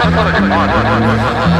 One, one, one,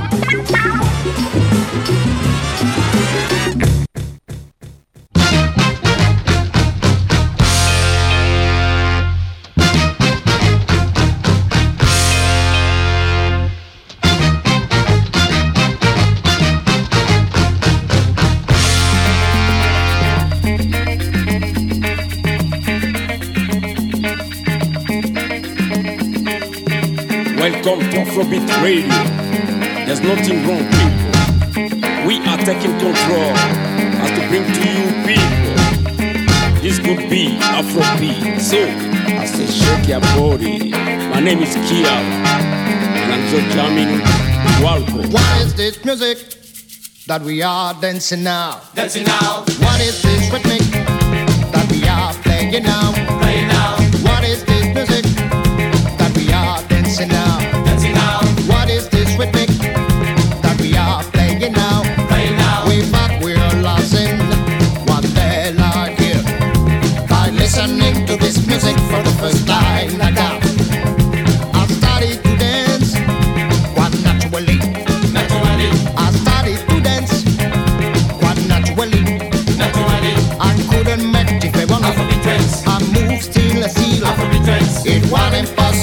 Afrobeat Radio. There's nothing wrong, people. We are taking control as to bring to you people. This could be Afrobeat. So, I say shake your body. My name is Kia, and I'm just jamming. Welcome. What is this music that we are dancing now? Dancing now, What is this rhythmic that we are playing now? playing now,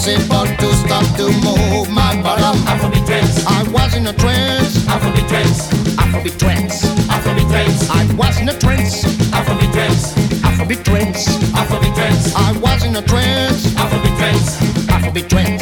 impossible to stop to move my bottom. Afrobeat trends, I was in a trance, Afrobeat trends, Afrobeat trance. Afrobeat trends, I was in a trance, Afrobeat trends, Afrobeat trance. Afrobeat trends, I was in a trance, Afrobeat trends, Afrobeat trance.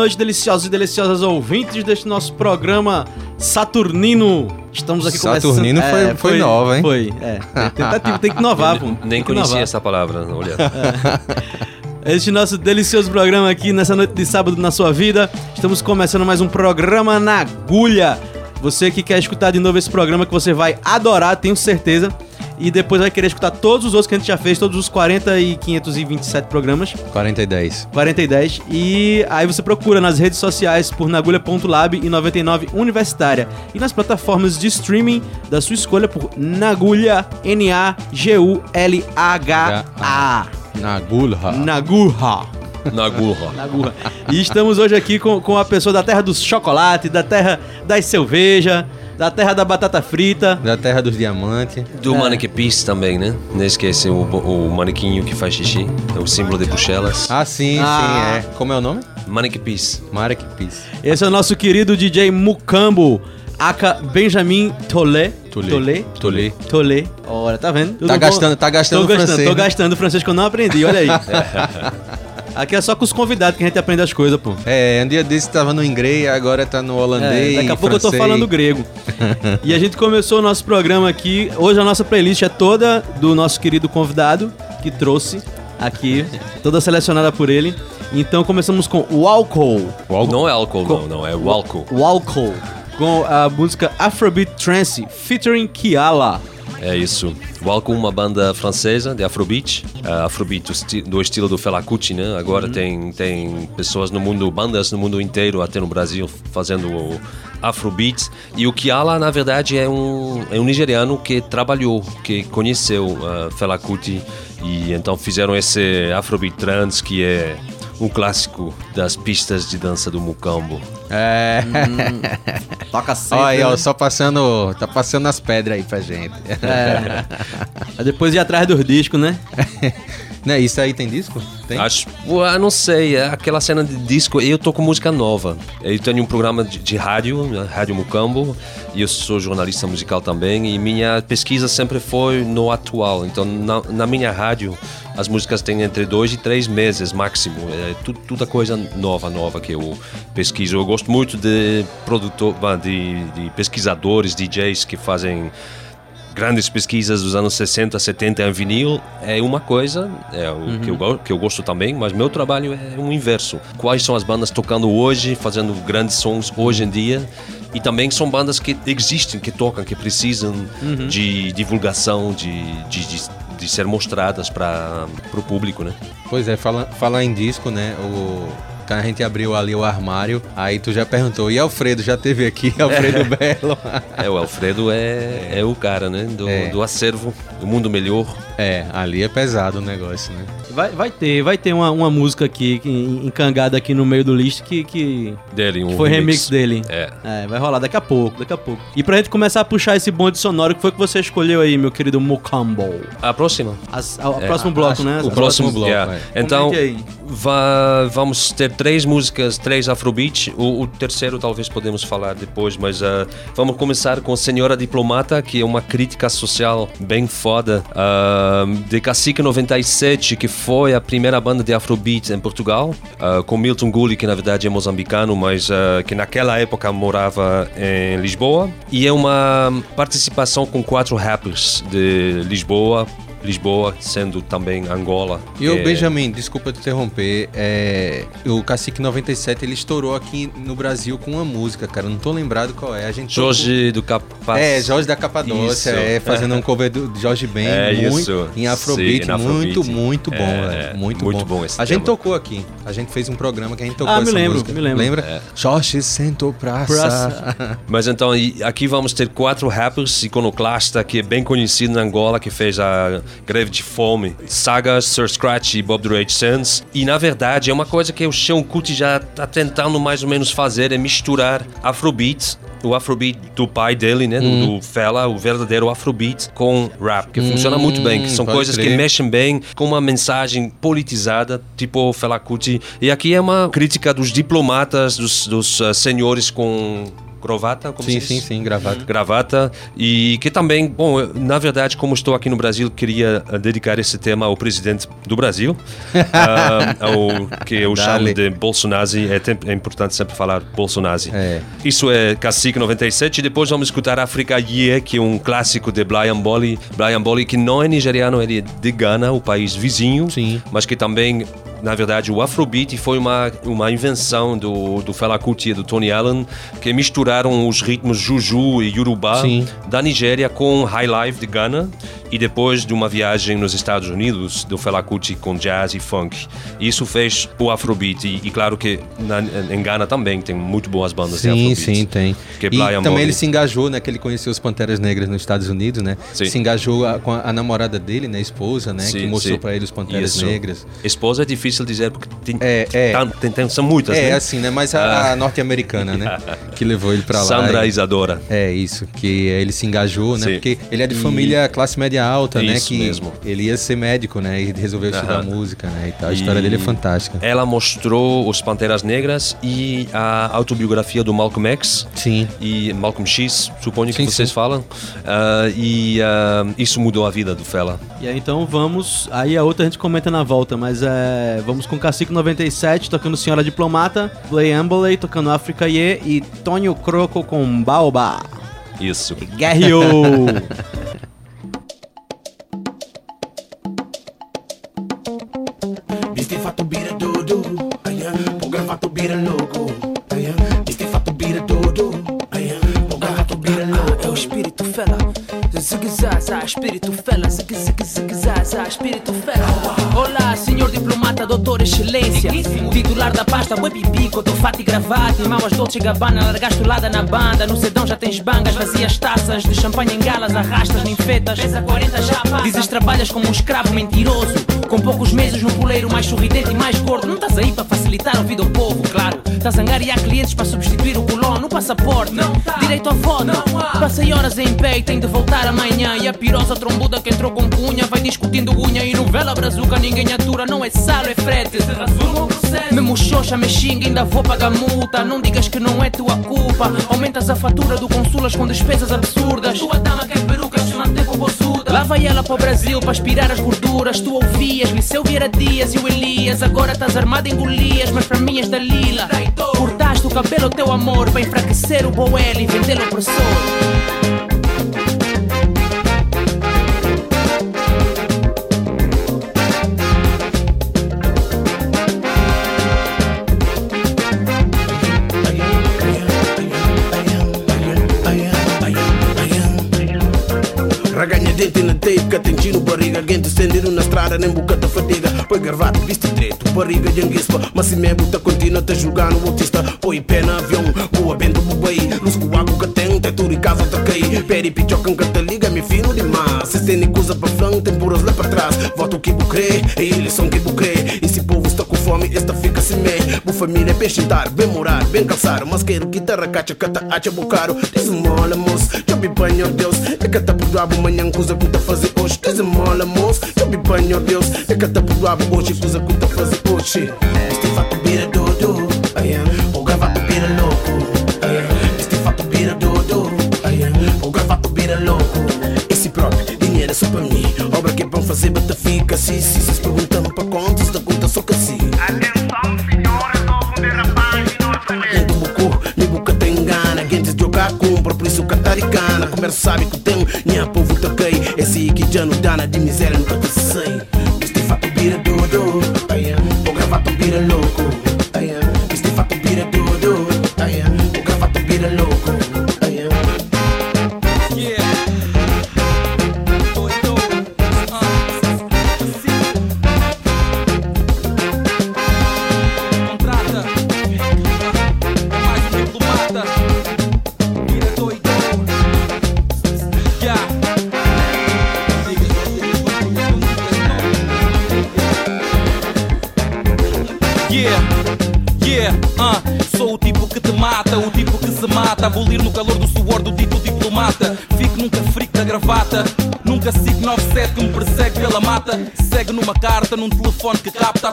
Noite, deliciosos e deliciosas ouvintes deste nosso programa Saturnino. Estamos aqui Saturnino começando... foi- foi nova, hein? Foi, é. é tentativa, tem que inovar, pô. Nem conhecia inovar. essa palavra, olha. Este nosso delicioso programa aqui nessa noite de sábado na sua vida. Estamos começando mais um programa na agulha. Você que quer escutar de novo esse programa que você vai adorar, tenho certeza. E depois vai querer escutar todos os outros que a gente já fez, todos os 40 e 527 programas. 40 e 10. 40 e 10. E aí você procura nas redes sociais por nagulha.lab e 99 Universitária. E nas plataformas de streaming da sua escolha por Nagulha, N-A-G-U-L-H-A. Na. Nagurra. Na gurra. E estamos hoje aqui com, com a pessoa da terra do chocolate, da terra das cerveja, da terra da batata frita. Da Terra dos Diamantes. Do Manic Peace também, né? Não esquece o, o manequinho que faz xixi. É o símbolo de Bruxelas. Ah, sim, Ah. sim, é. Como é o nome? Manic Peace. Marek Peace. Esse é o nosso querido DJ Mucambo, aka Benjamin Tolé. Tolé. Tolé. Tolé. Tolé. Olha, tá vendo? Eu Tá gastando- tá gastando tô gastando, francês, Tô né? gastando francês que eu não aprendi, olha aí. Aqui é só com os convidados que a gente aprende as coisas, pô. É, um dia desse tava no inglês, agora tá no holandês. É, daqui a pouco eu tô francês. falando grego. e a gente começou o nosso programa aqui. Hoje a nossa playlist é toda do nosso querido convidado que trouxe aqui, toda selecionada por ele. Então começamos com o álcool. Não é álcool, não, não. É o álcool. O álcool. Com a música Afrobeat Trance, featuring Kiala. É isso. O álcool é uma banda francesa de Afrobeat. Uh, Afrobeat do, esti- do estilo do Fela Kuti, né? Agora tem, tem pessoas no mundo, bandas no mundo inteiro, até no Brasil, fazendo o Afrobeat. E o Kiala, na verdade, é um, é um nigeriano que trabalhou, que conheceu uh, Fela Kuti. E então fizeram esse Afrobeat Trance, que é um clássico das pistas de dança do Mukambo. É. Toca sempre. Olha aí, ó, né? só passando. Tá passando as pedras aí pra gente. É. Aí Depois de ir atrás dos discos, né? Né, isso aí tem disco? Tem? Acho, ué, não sei, é aquela cena de disco. Eu tô com música nova. Eu tenho um programa de, de rádio, né, Rádio Mucambo, e eu sou jornalista musical também. E minha pesquisa sempre foi no atual. Então, na, na minha rádio, as músicas têm entre dois e três meses máximo. É tudo, toda coisa nova, nova que eu pesquiso. Eu gosto muito de produtor, de, de pesquisadores, DJs que fazem grandes pesquisas dos anos 60, 70 em vinil é uma coisa, é o que, eu, go- que eu gosto também, mas meu trabalho é o inverso. Quais são as bandas tocando hoje, fazendo grandes sons hoje em dia? E também são bandas que existem, que tocam, que precisam de divulgação, de, de, de, de ser mostradas para o público, né? Pois é, fala, falar em disco, né? O, quando a gente abriu ali o armário, aí tu já perguntou, e Alfredo já teve aqui, Alfredo Belo? É, o Alfredo é, é o cara, né? Do, É. do acervo, do mundo melhor. é, ali é pesado o negócio, né? Vai, vai ter, vai ter uma, uma música aqui, encangada aqui no meio do list que, que, Dele, um que foi remix dele. É. É, vai rolar daqui a pouco, daqui a pouco. E pra gente começar a puxar esse bonde sonoro, que foi que você escolheu aí, meu querido Mukambo? A próxima. As- a- O É, próximo bloco, né? o As próximo próximas- bloco, Yeah. é. Então, va- vamos ter três músicas, três Afrobeat. O, o terceiro talvez podemos falar depois, mas ah, vamos começar com Senhora Diplomata, que é uma crítica social bem foda, ah, de Cacique 97, que foi a primeira banda de Afrobeat em Portugal, ah, com Milton Gulli, que na verdade é moçambicano, mas ah, que naquela época morava em Lisboa. E é uma participação com quatro rappers de Lisboa, Lisboa sendo também Angola. E o É, Benjamin, desculpa te interromper, é, o Cacique 97 ele estourou aqui no Brasil com uma música, cara, não tô lembrado qual é. A gente tocou- Jorge do Capaz. É, Jorge da Capadócia, é, fazendo um cover do Jorge Ben, É muito, isso. em Afrobeat, Sim, em Afrobeat. muito, muito bom, É, velho, muito, muito bom. bom esse a gente tema. tocou aqui, a gente fez um programa que a gente tocou Ah, me essa lembro, música. me lembro. Lembra? Jorge sentou praça. Praça. Mas então, aqui vamos ter quatro rappers iconoclasta que é bem conhecido na Angola, que fez a greve de fome, Saga, Sir Scratch e Bob the Rage Sands. E na verdade é uma coisa que o Sean Kuti já está tentando mais ou menos fazer, é misturar Afrobeat o Afrobeat do pai dele, né, Hum. do, Fela, o verdadeiro Afrobeat com rap, que funciona muito bem, que são Hum, coisas que crer. mexem bem com uma mensagem politizada, tipo o Fela Kuti. E aqui é uma crítica dos diplomatas, dos, dos ah, senhores com gravata, como Sim, sim, sim, gravata. gravata e que também, bom, na verdade, como estou aqui no Brasil, queria eh, dedicar esse tema ao presidente do Brasil, ah, ao que eu chamo de Bolsonaro. É, é importante sempre falar Bolsonaro. É. Isso é Cacique 97 e depois vamos escutar Africa Ye, que é um clássico de Brian Bolly, Brian Bolly que não é nigeriano, ele é de Ghana, o país vizinho, Sim. mas que também na verdade, o Afrobeat foi uma, uma invenção do, do Fela Kuti e do Tony Allen, que misturaram os ritmos Juju e Yoruba Sim. da Nigéria com High Life de Ghana e depois de uma viagem nos Estados Unidos do Fela Kuti com jazz e funk. Isso fez o Afrobeat e, e claro que na, em Ghana também tem muito boas bandas de Sim, Afrobeat. sim, tem. Que é e também ele se engajou, né? Que ele conheceu os Panteras Negras nos Estados Unidos, né? Sim. Se engajou a- com a, a namorada dele, né? Esposa, né? que Sim, mostrou sim. pra ele os Panteras Isso. Negras. Esposa é difícil dizer porque tem, É, é. tá- tem- tem- são muitas, É, né? assim, né? Mas a, a norte-americana, né? Que levou ele pra lá. Sandra e- Isadora. É isso, que ele se engajou, né? Sim. Porque ele é de família classe média alta, né? Isso Que mesmo. ele ia ser médico, né? E resolveu estudar Aham. música, né? E tal. A história dele é fantástica. Ela mostrou os Panteras Negras e a autobiografia do Malcolm X. Sim. E Malcolm X, suponho que Sim, vocês sim. falam. Ah, e ah, isso mudou a vida do Fela. E aí então vamos. Aí a outra a gente comenta na volta, mas é. Vamos com Cacique 97 tocando Senhora Diplomata, Blay Ambley tocando África Ye e Tonio Croco com Baobá. Isso. Guerrio! Viste fatto birra dodo, aia, poga fatto birra louco, aia, viste Titular da pasta, web pico, teu fato e gravata. Irmão, as Dolce Gabbana, largaste lada na banda. No sedão já tens bangas, vazias taças. De champanhe em galas, arrastas, nem fetas. Pesa 40 já passa. Dizes trabalhas como um escravo mentiroso. Com poucos meses no poleiro, mais sorridente e mais gordo. Não estás aí para facilitar a vida ao povo, claro. Estás a angariar clientes para substituir o passaporte. Direito a voto. Passei horas em pé e tenho de voltar amanhã. E a pirosa trombuda que entrou com cunha vai discutindo unha. E novela brazuca ninguém atura, não é salo, é frete. Me mochocha, me xinga, ainda vou pagar multa. Não digas que não é tua culpa. Aumentas a fatura do consulas com despesas absurdas. Tua dama quer perucas, não tem bolsuda. Lá vai ela para o Brasil para aspirar as gorduras. Tu ouvias, Liceu Vieira Dias e o Elias. Agora estás armado em Golias, mas para mim és da Lila. Cortaste o cabelo, teu amor, para enfraquecer o Boel e vendê-lo ao opressor. Tape, catentino barriga Gente estendido na estrada, nem boca da fadiga. Põe gravata, viste direito, barriga de anguispa Mas se me buta continua te julgar no autista. Põe pé na avião, boa bento bubai Luz com água que tem, tem tudo em casa tá cai. Peri pichoca que te liga, me fino demais Se tem coisa para frente, tem puras lá para trás. Voto que bu crê, e eles são que bu esta fica sem me Bu família é bem sentar, bem morar, bem calçar. Mas quero guitarra, cacha, cata, acha, bu caro. Diz mola, moço, me banho, Deus. É que tá por diabo, amanhã, coisa que tá fazer hoje. Diz mola, moço, me banho, Deus. É que tá por diabo, hoje, coisa que tá fazer hoje. Este fato vira dodo, aia O é só para mim. Obra que é bom fazer, bata fica Se, se, se perguntam para contas, da conta só que assim. Atenção, senhores, novo derrapagem no Gente bucu, me buca tem gana. Gente jogar compra, por isso cataricana Conversa sabe que tem, minha povo toquei. Esse que já não dá nada de miséria, nunca te sei Este fato vira dodo, aia O gravato vira louco,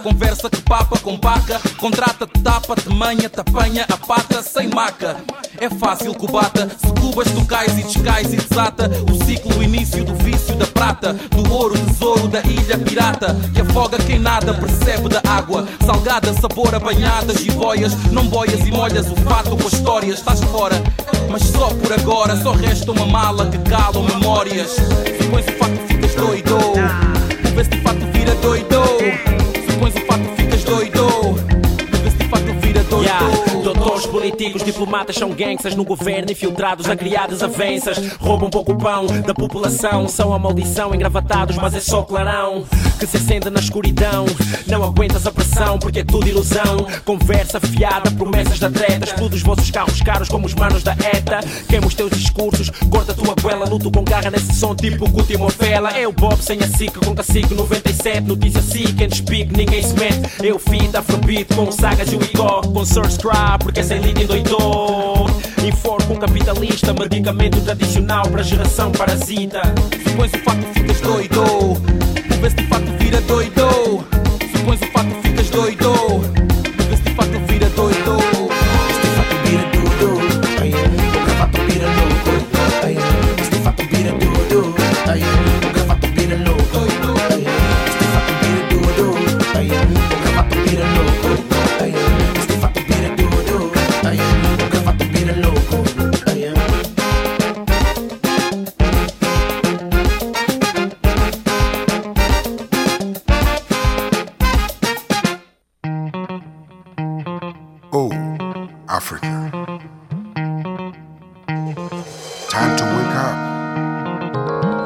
conversa que papa com paca. Contrata-te, tapa-te, manha, te apanha a pata sem maca. é fácil que o bata. Se cubas, tu cais e descais e desata o ciclo, o início do vício da prata, do ouro, tesouro da ilha pirata, que afoga quem nada percebe da água. Salgada, sabor banhadas e boias, não boias e molhas o fato com as histórias. Estás fora, mas só por agora, só resta uma mala que calam memórias. Se pões o fato, ficas doido. Vês de fato vira doido. Pões o fato, ficas doido. Vês de fato vira doido. Yeah. Doutores, políticos, diplomatas são gangsters no governo infiltrados a criar desavenças. Roubam pouco pão da população, são a maldição, engravatados, mas é só clarão que se acende na escuridão. Não aguentas a pressão porque é tudo ilusão. Conversa fiada, promessas da treta. Explode os vossos carros caros como os manos da ETA. Queima os teus discursos, corta a tua goela. Luto com garra nesse som tipo Guti Morfela. O Bob sem a SIC com cacique 97. Notícia SIC, and speak, ninguém se mete. Eu fita afrobeat com sagas e o Igor. Com Source Porque essa elite endoidou. Enforco um capitalista, medicamento tradicional para geração parasita. Se pões o fato, ficas doido. Tu vês de fato vira doido. Se pões o fato, Oh, Africa. Time to wake up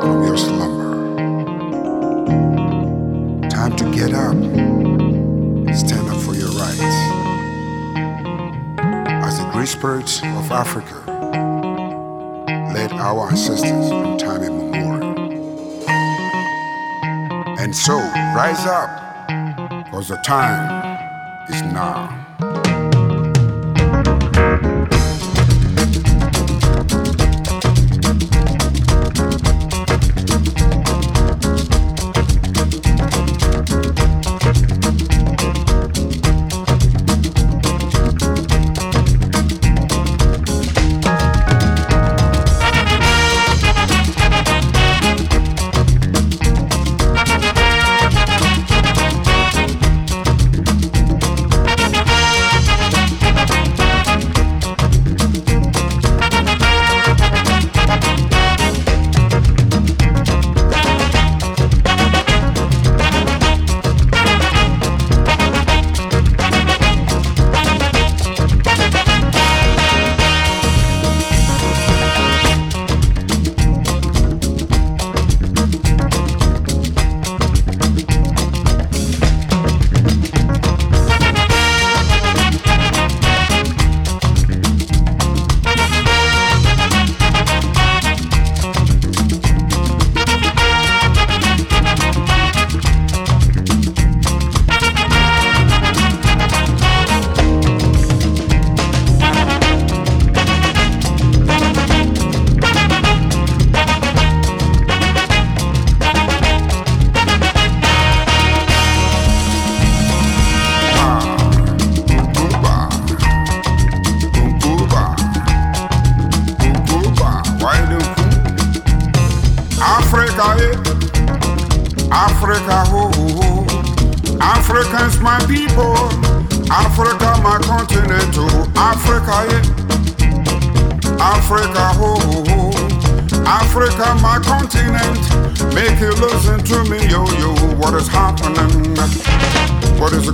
from your slumber. Time to get up. Stand up for your rights. As the great spirits of Africa led our ancestors from time immemorial. And so, rise up, because the time is now.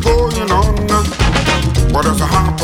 Going on? What is happening?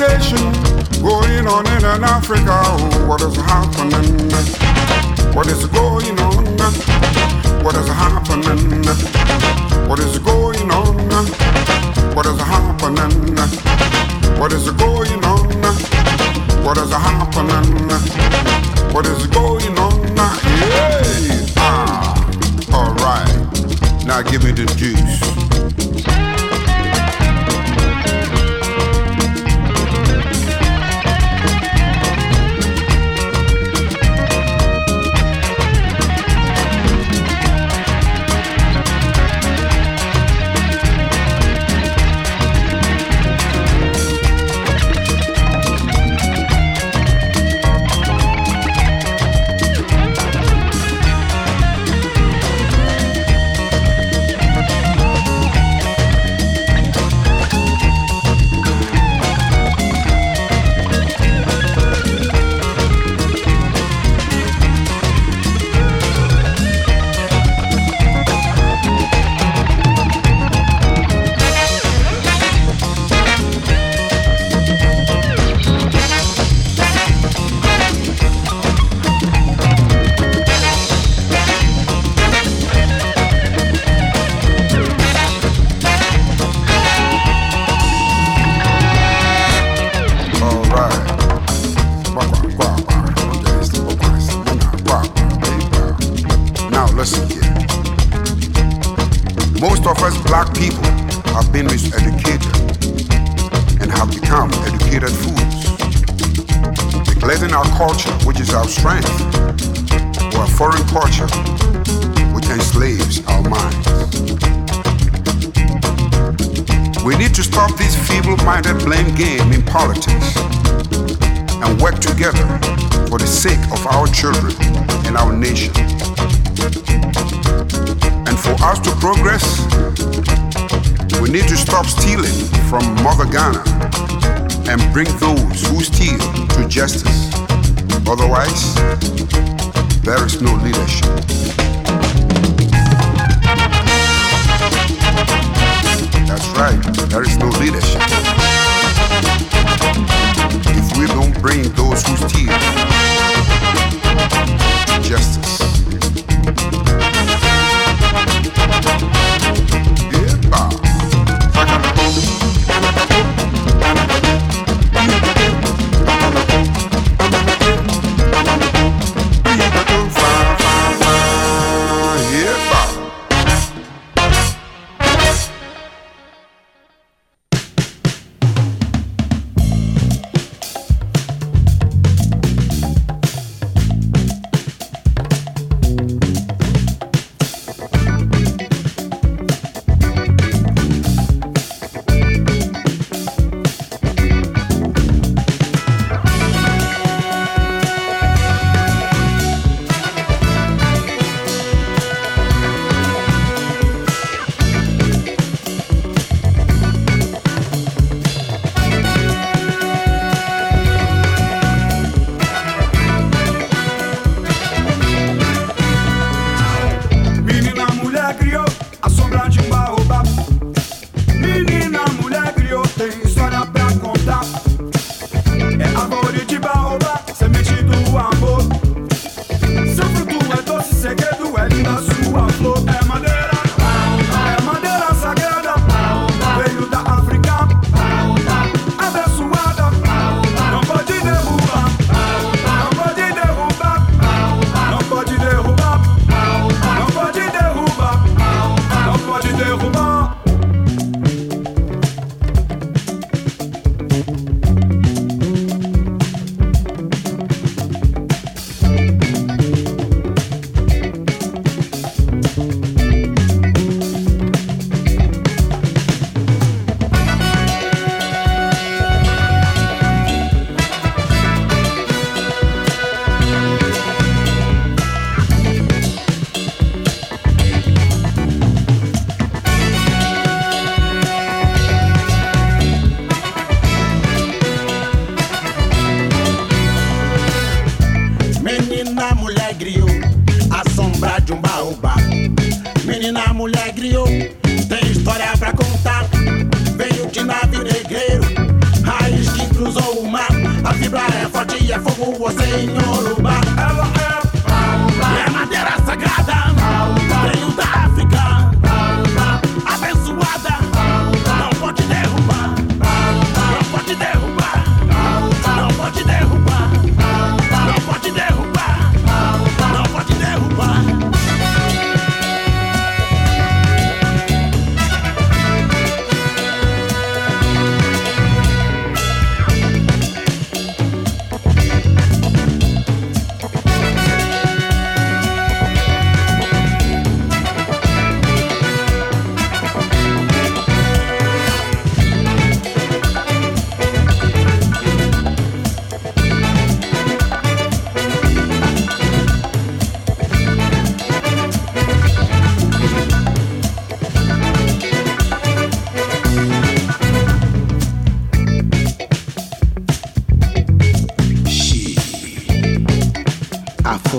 going on in an Africa. Oh, what is happening? What is going on? What is happening? What is going on? What is happening? What is going on? What is happening? What is going on? Hey! Ah! Alright. Now give me the juice.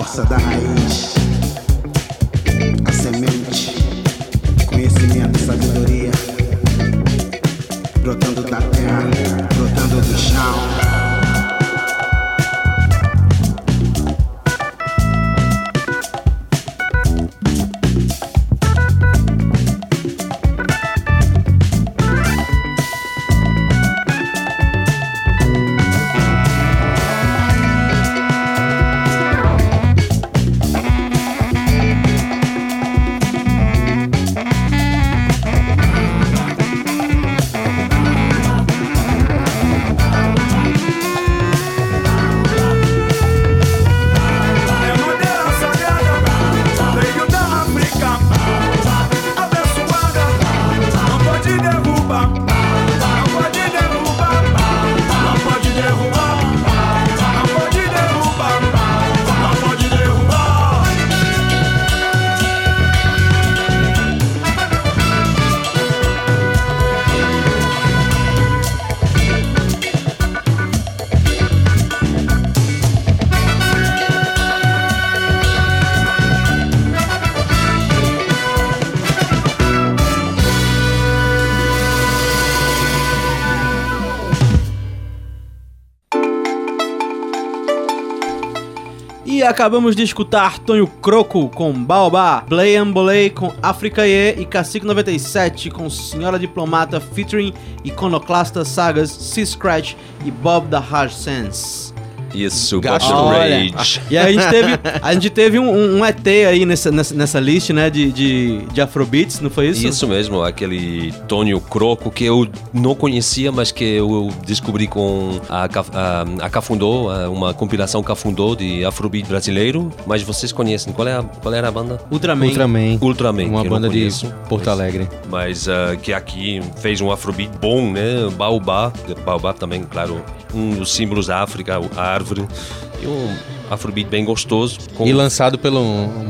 Força da raiz, a semente, conhecimento, sabedoria, brotando acabamos de escutar Tonho Croco com Baobá, Blay Ambolay com África Ye e Cacique 97 com Senhora Diplomata featuring Iconoclasta Sagas, Sea Scratch e Bob da Hard Sense. Isso, Olha, Rage. E a gente teve, a gente teve um, um- um ET aí nessa, nessa, nessa list, né, de, de, de Afrobeats, não foi isso? Isso mesmo, aquele Tônio Croco que eu não conhecia, mas que eu descobri com a, a, a Cafundô, a- uma compilação Cafundô de Afrobeat brasileiro. Mas vocês conhecem, qual, é a, qual era a banda? Ultraman. Ultraman. Ultraman, Uma banda de. Porto Alegre. Mas ah, que aqui fez um Afrobeat bom, né? Baobá, Baobá também, claro, um dos símbolos da África, a árvore. E um Afrobeat bem gostoso. com- E lançado pelo,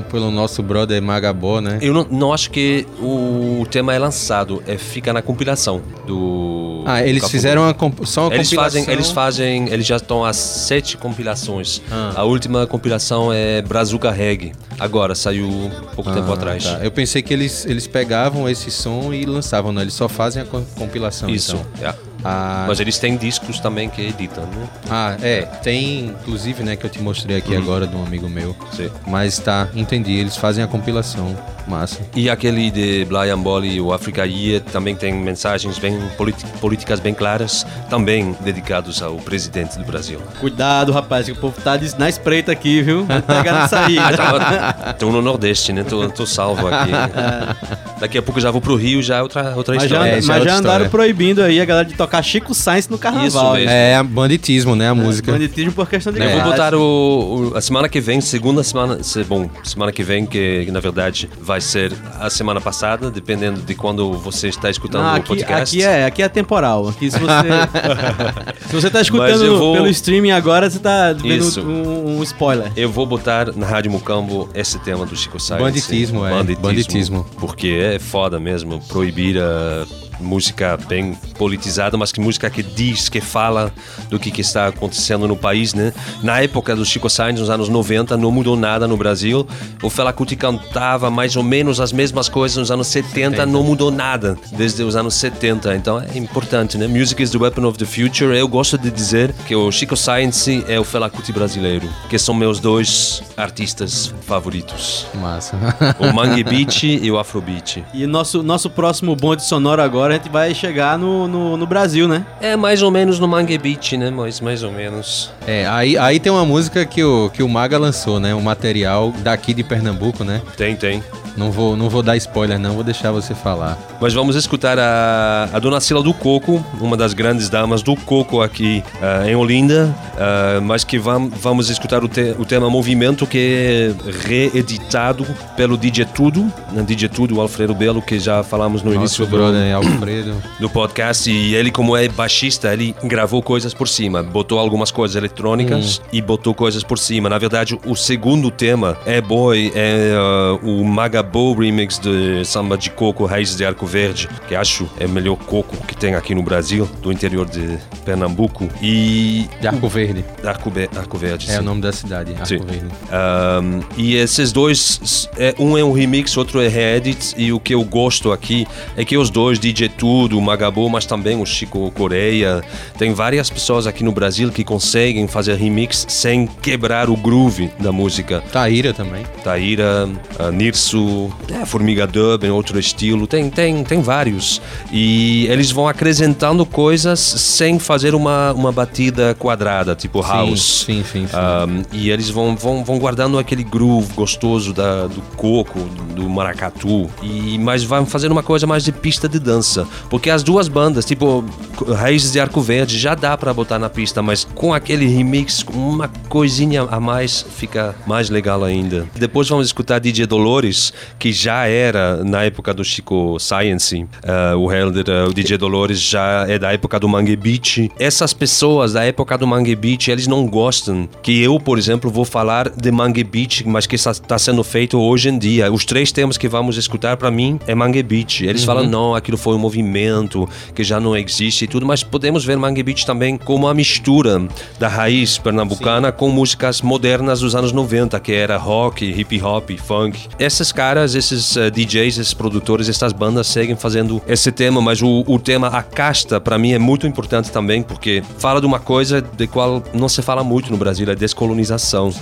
pelo nosso brother Magabó, né? Eu não, não acho que o tema é lançado, é fica na compilação do. Ah, eles do fizeram uma comp- só uma eles compilação. fazem, eles fazem, eles já estão há sete compilações. Ah. A última compilação é Brazuca Reggae. Agora saiu pouco tempo Ah, atrás. tá. Eu pensei que eles, eles pegavam esse som e lançavam, né? Eles só fazem a co- compilação. Isso. Então. é. Ah, Mas eles têm discos também que editam, né? Ah, é. Tem, inclusive, né, que eu te mostrei aqui Uhum. agora de um amigo meu. Sim. Mas tá, entendi. Eles fazem a compilação. Massa. E aquele de Brian Bolly, o Africa Year, também tem mensagens bem políticas bem claras, também dedicados ao presidente do Brasil. Cuidado, rapaz, que o povo tá na espreita aqui, viu? Vai pegar na saída. Estou no Nordeste, né? Tô, tô salvo aqui. Daqui a pouco já vou pro Rio, já é outra, outra Mas já, história. mas já andaram proibindo aí a galera de tocar Chico Sainz no carnaval. Isso mesmo. né? É banditismo, né? A música. Banditismo por questão de Eu vou botar o, o- a semana que vem, segunda semana, se- bom, semana que vem, que na verdade vai ser a semana passada, dependendo de quando você está escutando Não, o aqui, podcast. aqui é, aqui é temporal. Aqui se você se você tá Mas escutando vou- pelo streaming agora, você tá vendo Isso. um, um spoiler. Eu vou botar na Rádio Mucambo esse tema do Chico Sainz. Banditismo, é. Banditismo. Porque é foda mesmo proibir a música bem politizada, mas que música que diz, que fala do que, que está acontecendo no país, né? Na época do Chico Sainz, nos anos 90, não mudou nada no Brasil. O Fela Kuti cantava mais ou menos as mesmas coisas nos anos 70, não mudou nada desde os anos 70. Então é importante, né? Music is the weapon of the future. Eu gosto de dizer que o Chico Sainz é o Fela Kuti brasileiro, que são meus dois artistas favoritos. Massa. O Mangue Beat e o Afrobeat. E nosso, nosso próximo bonde sonoro agora, a gente vai chegar no, no, no Brasil, né? É mais ou menos no Mangue Beat, né? Mas mais ou menos. É, aí, aí tem uma música que o, que o Maga lançou, né? Um material daqui de Pernambuco, né? Tem, tem. Não vou, não vou dar spoiler, não, vou deixar você falar. Mas vamos escutar a, a Dona Sila do Coco, uma das grandes damas do Coco aqui ah, em Olinda, ah, mas que vam, vamos escutar o, te, o tema Movimento, que é reeditado pelo DJ Tudo, né? DJ Tudo, o Alfredo Belo, que já falamos no Nosso início do, brother Alfredo. Do podcast. E ele, como é baixista, ele gravou coisas por cima, botou algumas coisas eletrônicas e botou coisas por cima. Na verdade, o segundo tema é boy, é ah, o Magabo remix de samba de coco, Raízes de Arco Verde, que acho é o melhor coco que tem aqui no Brasil, do interior de Pernambuco. E. De Arco Verde. Arco, Be- Arco Verde. É sim. o nome da cidade, Arco Sim. Verde. Um, e esses dois, é, um é um remix, outro é reedit. E o que eu gosto aqui é que os dois, DJ Tudo, o Magabu, mas também o Chico Coreia, tem várias pessoas aqui no Brasil que conseguem fazer remix sem quebrar o groove da música. Taíra também. Taíra, a Nirso, é, Formiga Dub, em outro estilo, tem, tem, tem vários. E eles vão acrescentando coisas sem fazer uma, uma batida quadrada, tipo house. Sim, sim, sim. Um, e eles vão, vão, vão guardando aquele groove gostoso da, do coco, do, do maracatu, e, mas vão fazendo uma coisa mais de pista de dança. Porque as duas bandas, tipo Raízes de Arco Verde, já dá pra botar na pista, mas com aquele remix, uma coisinha a mais, fica mais legal ainda. Depois vamos escutar DJ Dolores, que já era na época do Chico Science, uh, o Helder, uh, o DJ Dolores já é da época do Mangue Beat. Essas pessoas da época do Mangue Beat, eles não gostam que eu, por exemplo, vou falar de Mangue Beat, mas que está sendo feito hoje em dia. Os três temas que vamos escutar, para mim, é Mangue Beat. Eles falam, não, aquilo foi um movimento que já não existe e tudo, mas podemos ver Mangue Beat também como uma mistura da raiz pernambucana com músicas modernas dos anos 90, que era rock, hip hop, funk. Esses caras, esses eh, DJs, esses produtores, essas bandas seguem fazendo esse tema, mas o, o tema A Casta, para mim, é muito importante também, porque fala de uma coisa de qual não se fala muito no Brasil, é descolonização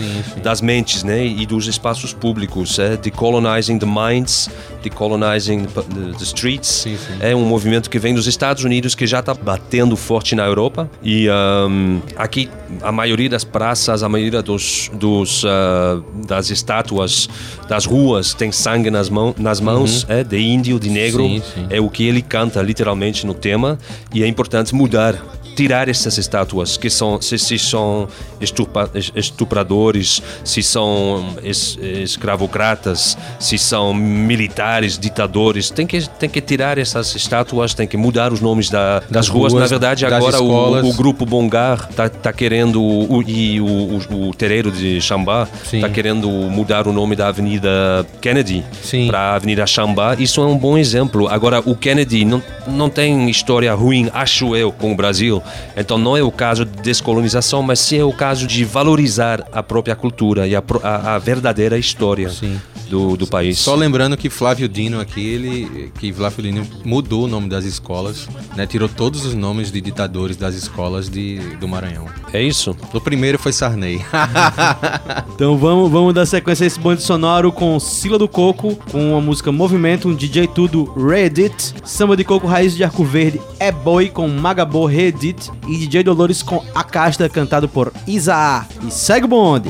das mentes, né, e dos espaços públicos, é decolonizing the minds, decolonizing the, the streets. É um movimento que vem dos Estados Unidos que já está batendo forte na Europa. E ahm, aqui a maioria das praças, a maioria dos, dos ah, das estátuas das ruas tem sangue nas, mão, nas mãos, é de índio, de negro, Sim, sim. é o que ele canta literalmente no tema. E é importante mudar tirar essas estátuas que são se, se são estupa- estupradores se são es- escravocratas se são militares ditadores tem que tem que tirar essas estátuas tem que mudar os nomes da- das, Das ruas. na ruas, verdade agora o, o grupo Bongar tá, tá querendo o, e o, o, o terreiro de Xambá Sim. tá querendo mudar o nome da Avenida Kennedy para Avenida Xambá. Isso é um bom exemplo. Agora, o Kennedy não, não tem história ruim, acho eu, com o Brasil. Então, não é o caso de descolonização, mas sim é o caso de valorizar a própria cultura e a, a- a verdadeira história do, do país. Só lembrando que Flávio Dino aqui, ele que Flávio Dino mudou o nome das escolas, né? Tirou todos os nomes de ditadores das escolas de, do Maranhão. É isso? O primeiro foi Sarney. Então vamos, vamos dar sequência a esse bonde sonoro com Sila do Coco, com a música Movimento, um DJ Tudo Reddit, Samba de Coco Raiz de Arco Verde é Boy com Magabo Reddit e DJ Dolores com A Casta cantado por Isa. E segue o bonde.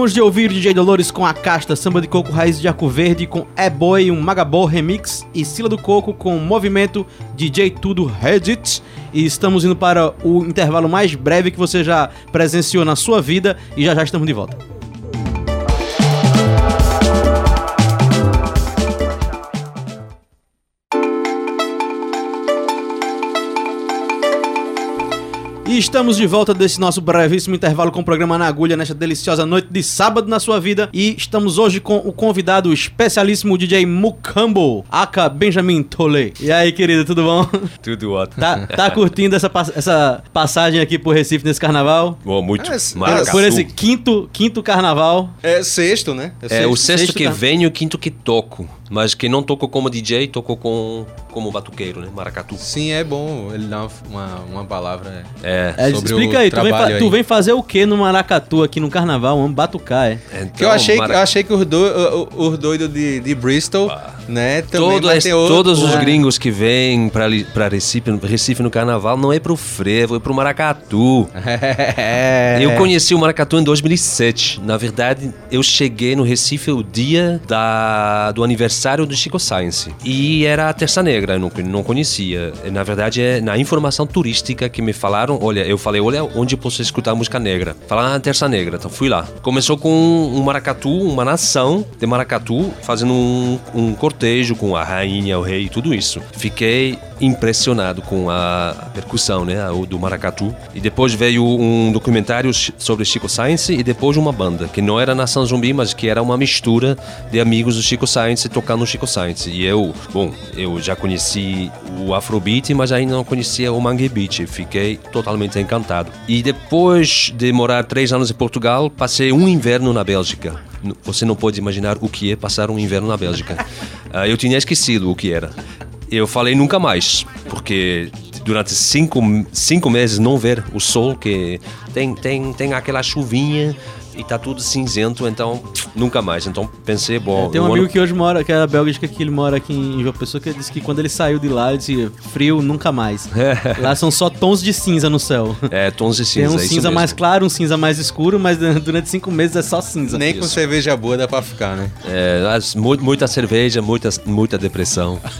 Acabamos de ouvir DJ Dolores com a casta Samba de Coco Raiz de Arco Verde com É Boy, um Magabó remix e Sila do Coco com Movimento DJ Tudo Reddit. E estamos indo para o intervalo mais breve que você já presenciou na sua vida e já já estamos de volta. Estamos de volta desse nosso brevíssimo intervalo com o programa Na Agulha nesta deliciosa noite de sábado na sua vida. E estamos hoje com o convidado especialíssimo DJ Mukambo, aka Benjamin Tole. E aí, querido, tudo bom? Tudo ótimo. Tá, tá curtindo essa, pass- essa passagem aqui por Recife nesse carnaval? Bom, muito. É, Maracatu. Por esse quinto, quinto carnaval. É sexto, né? É o sexto sexto que tá- venho e o quinto que toco. Mas que não toco como DJ, toco com, como batuqueiro, né? Maracatu. Sim, é bom ele dar uma, uma palavra. É. É, sobre explica o aí tu, vem trabalho tu aí. vem fazer o que no Maracatu aqui no carnaval? Vamos batucar, é? Que eu achei, eu achei que os, do, os doidos de, de Bristol, né? Outro- todos os gringos que vêm pra, Recife, Recife no carnaval não é pro frevo, é pro maracatu. É. Eu conheci o maracatu em 2007. Na verdade, eu cheguei no Recife o dia da, do aniversário do Chico Science. E era a Terça Negra, eu não, não conhecia. Na verdade, é na informação turística que me falaram. Olha, eu falei, olha onde posso escutar música negra. Falaram, ah, Terça Negra. Então fui lá. Começou com um maracatu, uma nação de maracatu, fazendo um, um cortejo com a rainha, o rei, tudo isso. Fiquei impressionado com a percussão, né, o do maracatu. E depois veio um documentário sobre Chico Science e depois uma banda que não era Nação Zumbi, mas que era uma mistura de amigos do Chico Science tocando Chico Science. E eu, bom, eu já conheci o Afrobeat, mas ainda não conhecia o Mangue Beat. Fiquei totalmente encantado. E depois de morar três anos em Portugal, passei um inverno na Bélgica. Você não pode imaginar o que é passar um inverno na Bélgica. Ah, eu tinha esquecido o que era. eu falei nunca mais, porque durante cinco, cinco meses não ver o sol, que tem, tem, tem aquela chuvinha e tá tudo cinzento, então nunca mais. Então pensei, bom. Tem um amigo ano- que hoje mora, que é belga, que ele mora aqui em João Pessoa, que ele disse que quando ele saiu de lá, ele disse, frio nunca mais. lá são só tons de cinza no céu. É, tons de Tem cinza. um é isso cinza mesmo. mais claro, um cinza mais escuro, mas durante cinco meses é só cinza. Nem com cerveja boa dá pra ficar, né? É, as- mu- muita cerveja, muita, muita depressão.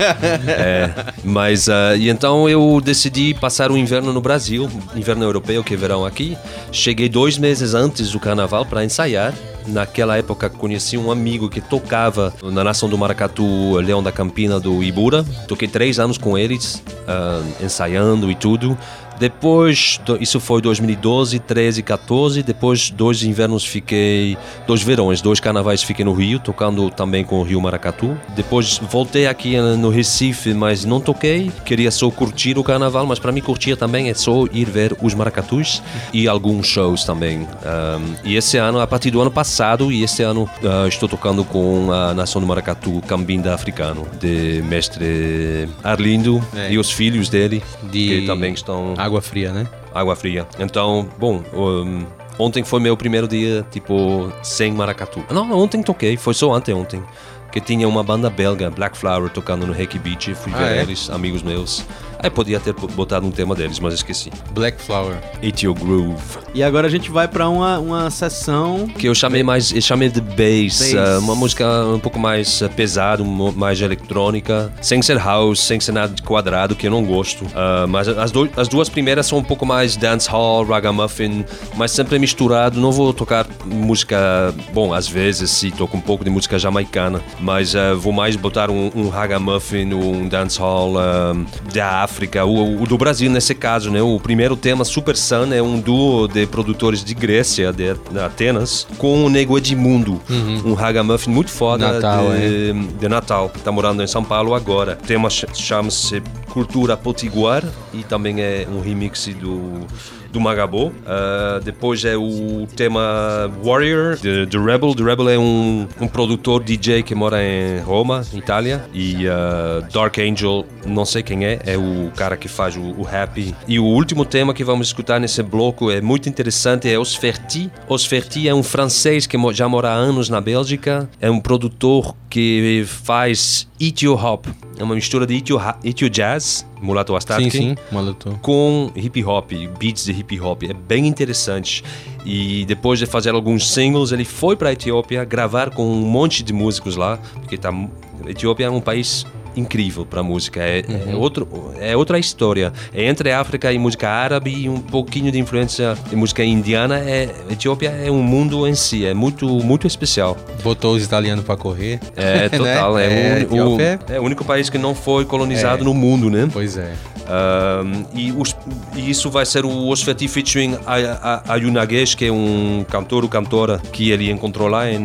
É, mas, ah, e então eu decidi passar o inverno no Brasil, inverno europeu, que é verão aqui. Cheguei dois meses antes do carnaval para ensaiar. Naquela época conheci um amigo que tocava na Nação do Maracatu, Leão da Campina do Ibura. Toquei três anos com eles, ah, ensaiando e tudo. Depois, isso foi 2012, 13, 14. Depois, dois invernos fiquei, dois verões, dois carnavais fiquei no Rio, tocando também com o Rio Maracatu. Depois voltei aqui eh, no Recife, mas não toquei. Queria só curtir o carnaval, mas para mim curtir também é só ir ver os maracatus e alguns shows também. Um, e esse ano, a partir do ano passado, e esse ano ah, estou tocando com a Nação do Maracatu, Cambinda Africano, de mestre Arlindo É. e os filhos dele, De que também estão Água fria, né? água fria. Então, bom, um, ontem foi meu primeiro dia, tipo, sem maracatu. Não, ontem toquei, foi só anteontem. Que tinha uma banda belga, Black Flower, tocando no Reiki Beach. Fui Ah, ver é? eles, amigos meus. Aí podia ter botado um tema deles, mas esqueci. Black Flower. Eat Your Groove. E agora a gente vai pra uma, uma sessão. Que eu chamei mais, eu chamei de bass, Bass. ah, uma música um pouco mais ah, pesada, um- mais eletrônica, sem ser house, sem ser nada de quadrado, que eu não gosto. Ah, mas as, do- as duas primeiras são um pouco mais dancehall, ragamuffin, mas sempre misturado. Não vou tocar música, bom, às vezes sim, toco um pouco de música jamaicana, mas ah, vou mais botar um, um ragamuffin, um dancehall ah, da África, o, o do Brasil nesse caso, né? O primeiro tema, Super Sun, é um duo de produtores de Grécia, de Atenas, com o Nego Edmundo, um ragamuffin muito foda Natal, de, de Natal. Tá morando em São Paulo agora. O tema ch- chama-se Cultura Potiguar e também é um remix do do Magabo. Ah, depois é o tema Warrior, de, de Rebel. The Rebel é um, um produtor DJ que mora em Roma, Itália. E ah, Dark Angel, não sei quem é, é o cara que faz o, o Happy. E o último tema que vamos escutar nesse bloco é muito interessante, é Osferti. Osferti é um francês que já mora há anos na Bélgica. É um produtor que faz Etio Hop. É uma mistura de Etio, ha- Etio Jazz, Mulato Astatke, Sim, sim, Mulato. com hip hop, beats de hip hop. É bem interessante. E depois de fazer alguns singles, ele foi para a Etiópia gravar com um monte de músicos lá, porque tá, a Etiópia é um país incrível para música. É, é, outro, é outra história. É entre África e música árabe e um pouquinho de influência de música indiana. É, a Etiópia é um mundo em si. É muito, muito especial. Botou os italianos pra correr. É, total. Né? É, o, o, é- é o único país que não foi colonizado É. no mundo, né? Pois é. Um, e, os- e isso vai ser o Osfeti featuring a, a, a Yunagesh, que é um cantor ou cantora que ele encontrou lá em,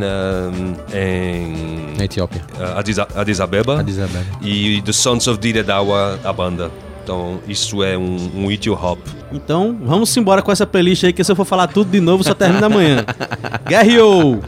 em Na Etiópia. uh, Addis, Addis Abeba. Addis Abeba. E The Sons of Diredawa, a banda. Então, isso é um, um Etio Hop. Então, vamos embora com essa playlist aí, que se eu for falar tudo de novo, só termina amanhã. Guerreou!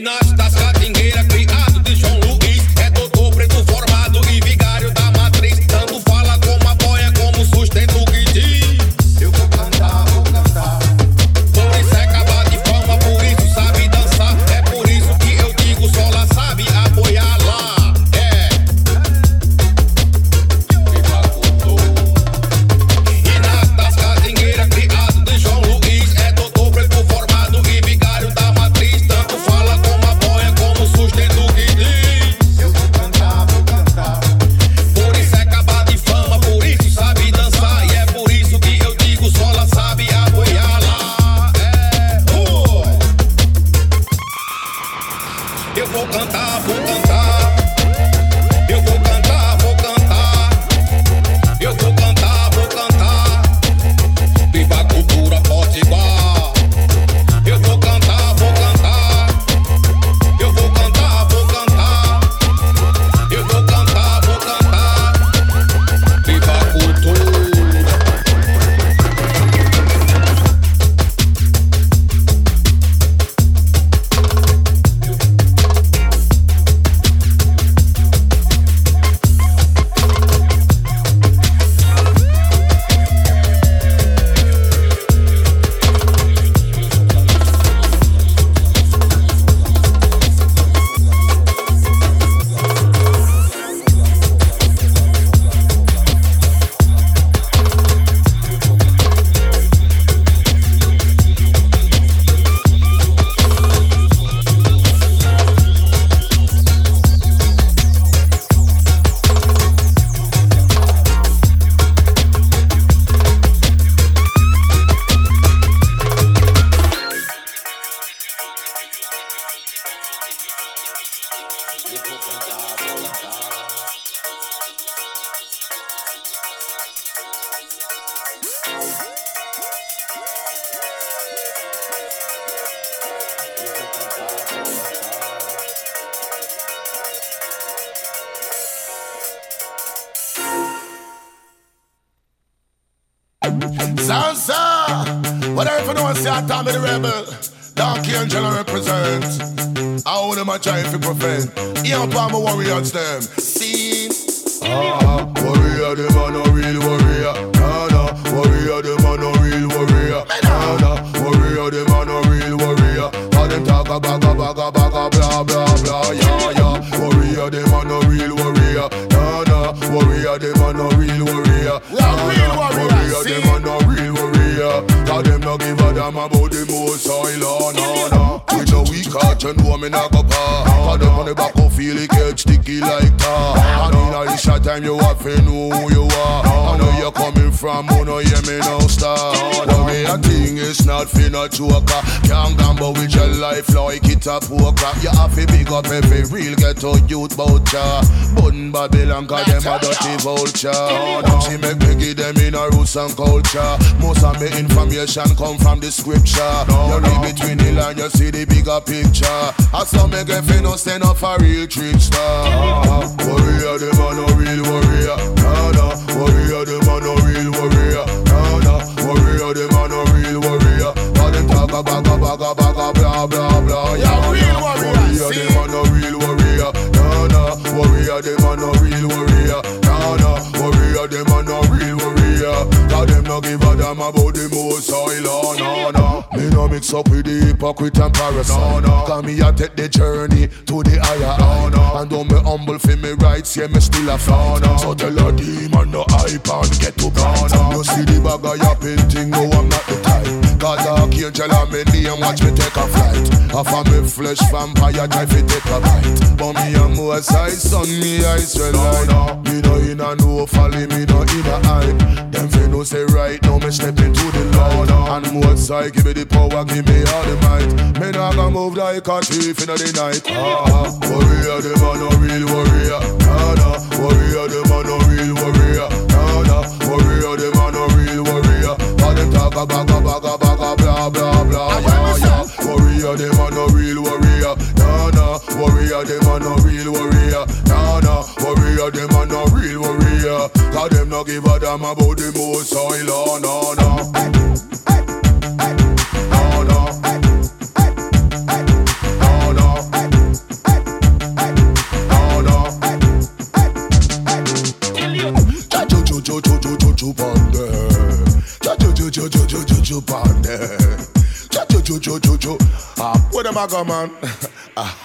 nós tá Salsa! What if you know say I Tommy the Rebel? Dark Angel I represent. How them a try to prevent? Here upon my warriors them. See? Ah, warrior them a no real warrior. Nah, nah, warrior them a no real warrior. Nah, nah, warrior them a no real warrior. All them talk a baga baga baga blah blah blah. Yeah, yeah. Warrior them a no real warrior. Nah, nah, warrior them a no real warrior. Nah, real nah, warrior, see? Them a no real warrior. Cause them no give a damn about the most soil. No, no. With no weak heart, you know me not go par. Cause them on the back of feel it get sticky like tar. And in a this time you have to know who you are. I know you're coming from, who know hear me now star. Way I think is not for no joker. Can't gamble with your life like it's a poker. You have to big up every real ghetto youth voucher. Bun Babylon cause them a dirty vulture. She make me give them in a roots and culture. Most of me information come from the scripture. You read between the line, you see the bigger picture. I saw me get no stand up for real trickster. Warrior, them a no real warrior. No, no. Warrior, them a no real warrior. No, no. Warrior, them a no real warrior. All them talk a baga baga baga blah blah blah. Yeah, real warrior. them a no real warrior. No, no. Warrior, them a no real warrior. No, no. Warrior, them a no real warrior. Cause them no give a damn about the most oil. No, no. Me no mix up with the hypocrite and parasite. No, no. Cause me a take the journey to the higher oh, no. And though me humble for me rights, yeah, me still a fight. No, no. So tell a demon no hype and get to grind. No, no. You see the bag of your painting, no, I'm not the type. Cause I tell her me name, watch me take a flight. Half of me flesh vampire try fi take a bite. But me a more size, son, me eyes red light. Me no in a no folly, me no in a hype. Them fi know say right now me step into the light. And more side, give me the power, give me all the might. Me not gonna move like a thief in the night. Ah, warrior, them a no real warrior. Nah, nah, warrior, them All them talk a baga baga baga blah blah blah. Yeah, yeah. Warrior, them a no real warrior. Nah, nah, warrior, them a no real warrior. Nah, nah, warrior, them a no real warrior. Cause them no give a damn about the most oil. Oh, no, Ah, where them a go, man? Ah,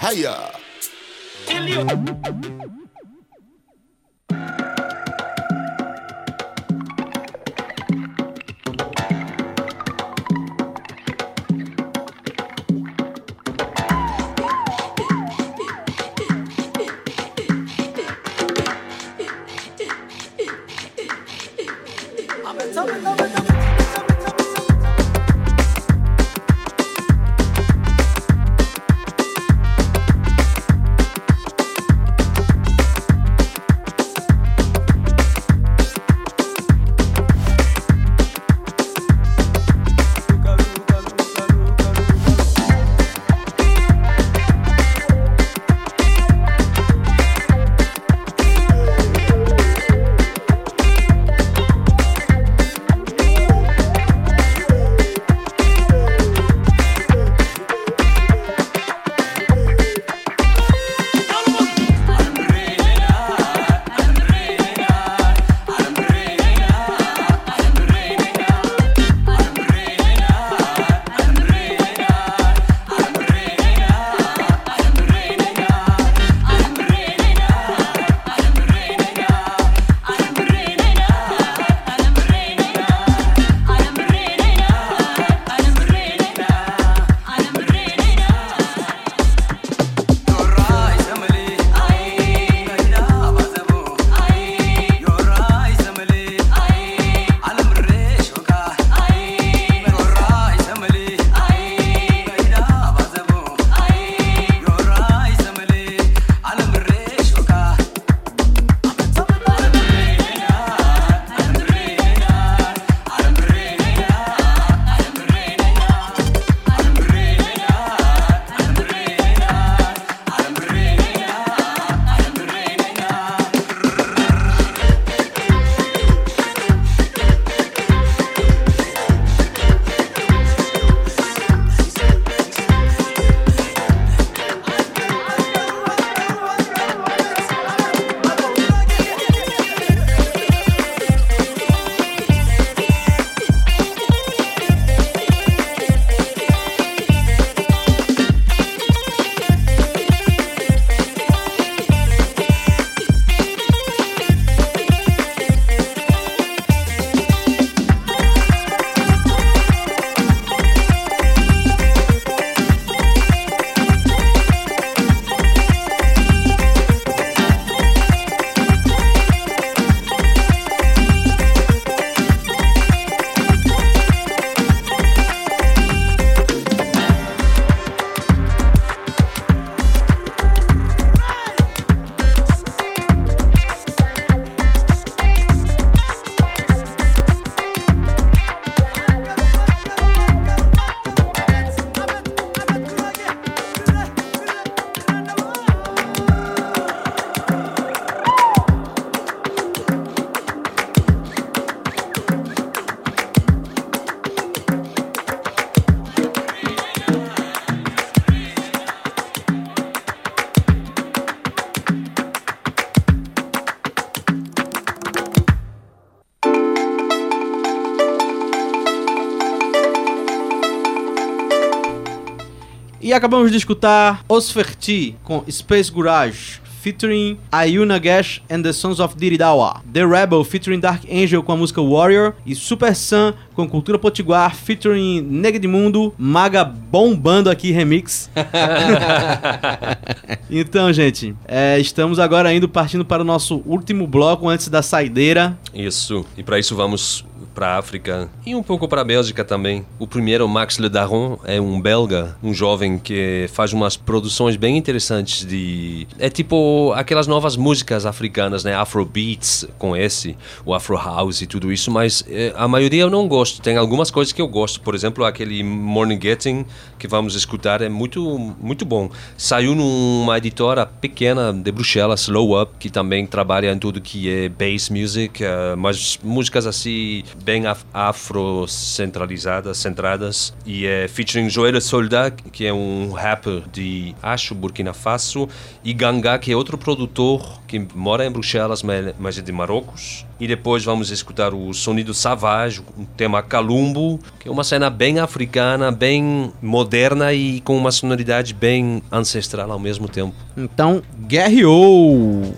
acabamos de escutar Osferti com Space Garage. Featuring Ayuna Gash and the Sons of Diridawa. The Rebel featuring Dark Angel com a música Warrior. E Super Sun com Cultura Potiguar featuring Negedmundo. Maga bombando aqui remix. então, gente, é, estamos agora indo partindo para o nosso último bloco antes da saideira. Isso. E para isso vamos para a África e um pouco para a Bélgica também. O primeiro, Max Le Daron, é um belga, um jovem que faz umas produções bem interessantes de... É tipo aquelas novas músicas africanas, né? Afrobeats com esse, o Afro House e tudo isso, mas eh, a maioria eu não gosto. Tem algumas coisas que eu gosto. Por exemplo, aquele Morning Getting que vamos escutar é muito, muito bom. Saiu numa editora pequena de Bruxelas, Slow Up, que também trabalha em tudo que é bass music, eh, mas músicas assim bem af afrocentralizadas, centradas, e é featuring Joel Soldat, que é um rapper de, acho, Burkina Faso, e Ganga, que é outro produtor que mora em Bruxelas, mas mas é de Marrocos. E depois vamos escutar o Sonido Savage, um tema Calumbo, que é uma cena bem africana, bem moderna e com uma sonoridade bem ancestral ao mesmo tempo. Então, guerreou!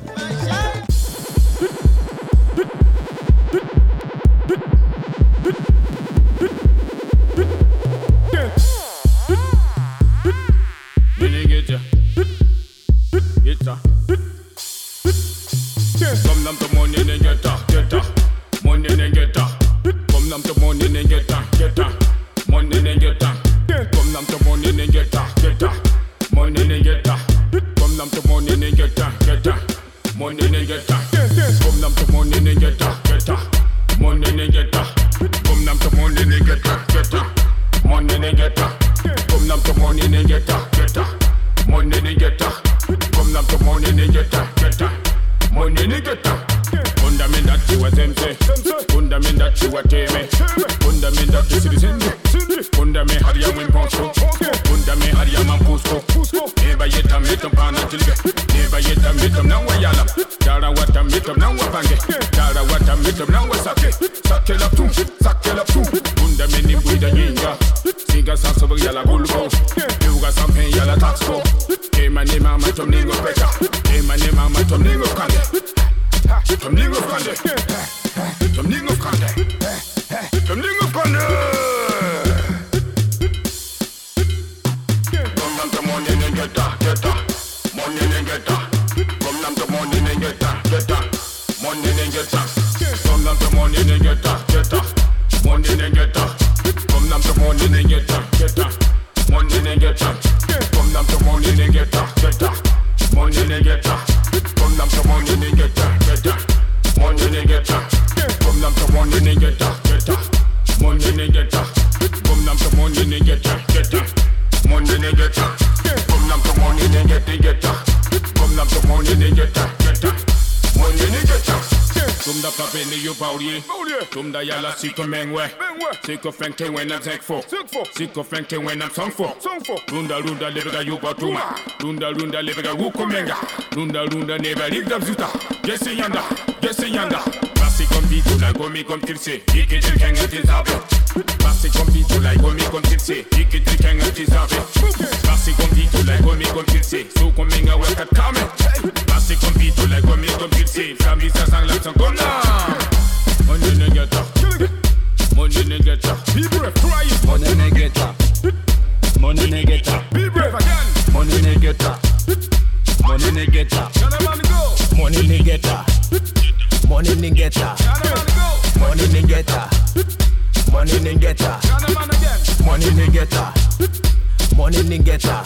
Come down to money and get that, get that. Money and get that. Tum da papini you boulie Tum da yala siko mengwe Siko fenke when I'm sick for Siko fenke when I'm song for Runda runda lebega you batuma Runda runda lebega wuko menga. Runda runda neba rigda bzuta Jesse yanda, Jesse yanda Passer comme vite, la gomme comme tu le sais. Dis que tu gagnes tes arbres. Passer comme vite, la gomme comme tu le sais. Dis que tu gagnes tes arbres. Passer comme vite, la gomme comme tu le sais. So comme minga ouais, t'as calme. Passer comme vite, la gomme comme tu le sais. Famille, ça sang la sang comme là. Money negator. Money negator. Be brave, cry. Money negator. Money negator. Be brave again. Money negator. Money negator. Money negator. Money in getter. Money in getter. Money in getter. Money in getter. Money in getter.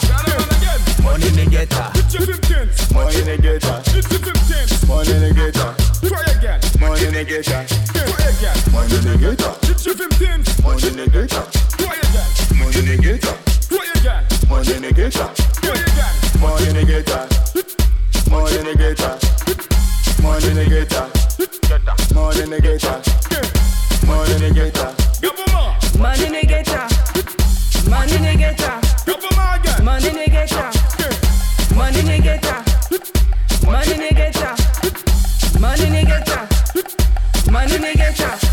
Money in getter. Money in getter. Money in getter. Try again. Money in getter. Try again. Money in getter. Money in getter. Try again. Money in getter. Try again. Money in getter. Try again. Money in getter. Money in getter. Money negator. Money negator. Money negator. Money negator. Money negator. Money negator. Money negator. Money negator. Money negator. Money negator.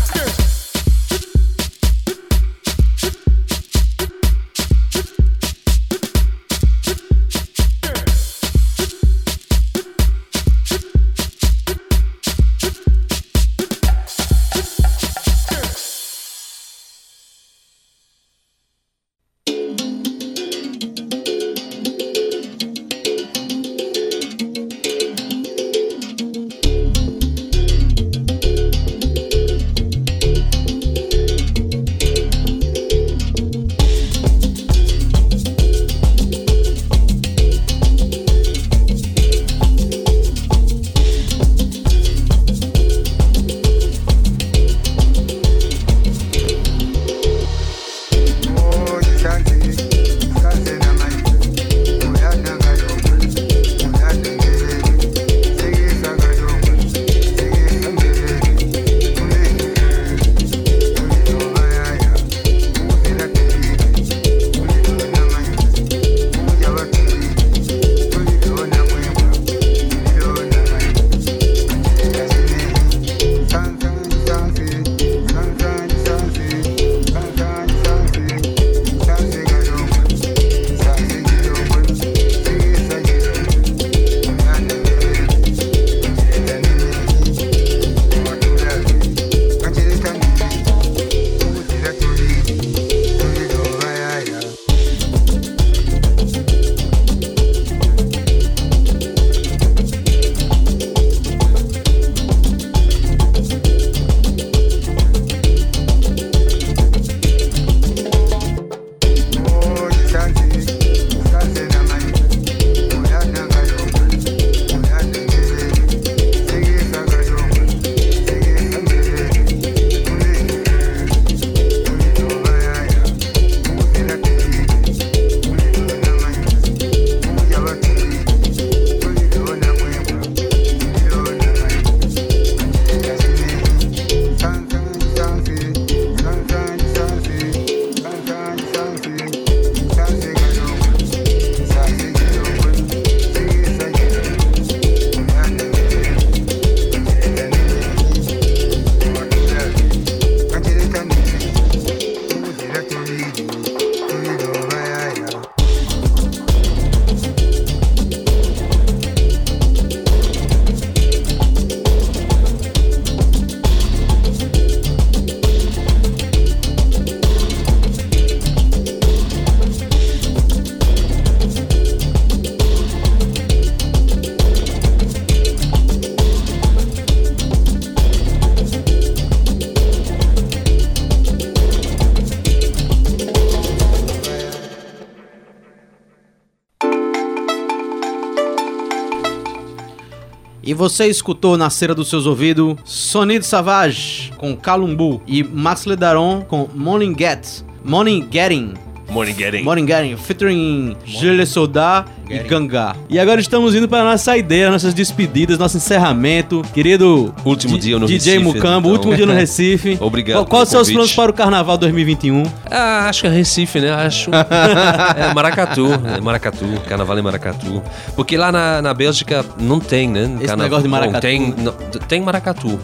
Você escutou na cera dos seus ouvidos Sonido Savage com Calumbu e Max Ledaron com Morning Get. Morning Getting. Morning Getting. Morning Getting, featuring Gilles Soda e Ganga. E agora estamos indo para a nossa saideira, nossas despedidas, nosso encerramento. Querido Último Di- dia no DJ Recife, Mucambo, então. último dia no Recife. Obrigado Qual, qual pelo os seus planos para o Carnaval 2021? Ah, acho que é Recife, né? Acho. é Maracatu. É Maracatu. Carnaval em Maracatu. Porque lá na, na Bélgica não tem, né? Esse negócio de maracatu. Bom, tem, não, tem Maracatu,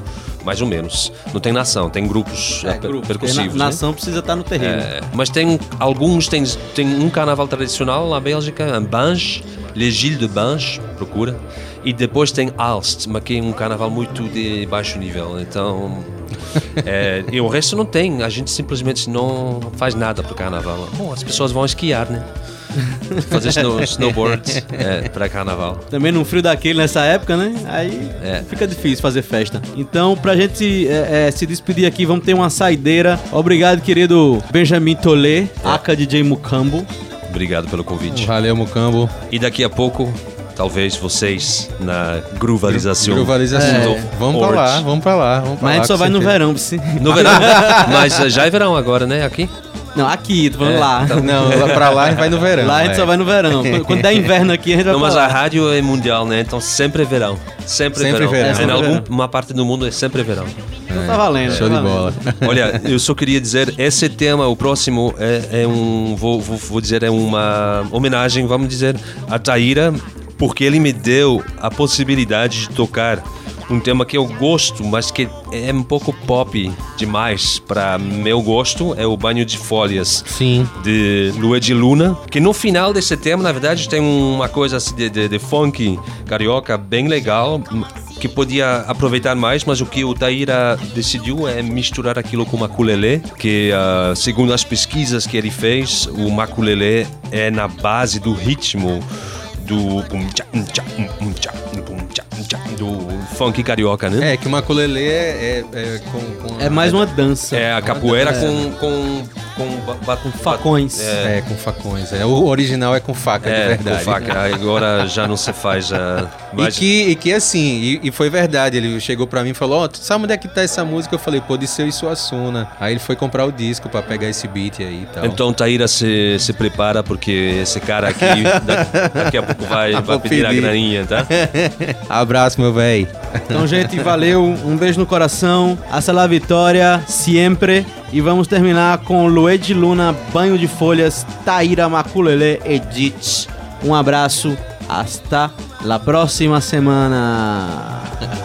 mais ou menos. Não tem nação, tem grupos, é, Porque percussivos. na, né? nação precisa estar no terreno. É, mas tem alguns, tem, tem um carnaval tradicional na Bélgica, em Bange, Les Gilles de Bange, procura. E depois tem Alst, mas que é um carnaval muito de baixo nível. Então. é, e o resto não tem, a gente simplesmente não faz nada pro carnaval. Bom, as pessoas vão esquiar, né? Fazer snow, snowboard é, para carnaval. Também num frio daquele nessa época, né? Aí É. fica difícil fazer festa. Então, pra gente é, é, se despedir aqui, vamos ter uma saideira. Obrigado, querido Benjamin Tolê, aka DJ Mucambo. Obrigado pelo convite. Valeu, Mucambo. E daqui a pouco, talvez vocês na gruvalização. Gruvalização. do Vamos pra lá, vamos pra lá. Vamos pra Mas a lá, gente só vai no certeza. verão, se... No verão. Mas já é verão agora, né? Aqui? Não, aqui, tô falando É, lá. tá- Não, lá pra lá a gente vai no verão. Lá a gente é. só vai no verão. Quando- der inverno aqui, a gente vai Não, mas lá. a rádio é mundial, né? Então sempre é verão. Sempre, Sempre verão. verão. Em Sempre alguma verão. parte do mundo é sempre verão. Então tá valendo. Show tá de valendo. bola. Olha, eu só queria dizer, esse tema, o próximo, é, é um, vou, vou, vou dizer, é uma homenagem, vamos dizer, a Taíra, porque ele me deu a possibilidade de tocar um tema que eu gosto, mas que é um pouco pop demais para meu gosto, é o Banho de Folhas Sim. de Luigi Luna, que no final desse tema, na verdade, tem uma coisa assim de, de, de funk carioca bem legal, que podia aproveitar mais, mas o que o Taíra decidiu é misturar aquilo com o maculelê, que ah, segundo as pesquisas que ele fez, o maculelê é na base do ritmo do do funk carioca, né? É, que o maculelê é, é, é com, com- É mais uma dança. É a capoeira É. com com com, com Facões. É, É, com facões. É. O original é com faca, de é, verdade. com faca. Agora já não se faz. ah, E mas que, e que assim, e, e foi verdade. Ele chegou pra mim e falou: Ó, tu sabe onde é que tá essa música? Eu falei: pô, de seu e Suassuna. Aí ele foi comprar o disco pra pegar esse beat aí e tal. Então Taíra se, se prepara porque esse cara aqui da- daqui a pouco vai, vai Vou pedir a pedir. graninha, tá? Abraço, meu véi. Então, gente, valeu. Um beijo no coração. Hasta la vitória, sempre. E vamos terminar com Lued Luna, Banho de Folhas, Taíra Maculele Edit. Um abraço. Hasta la próxima semana.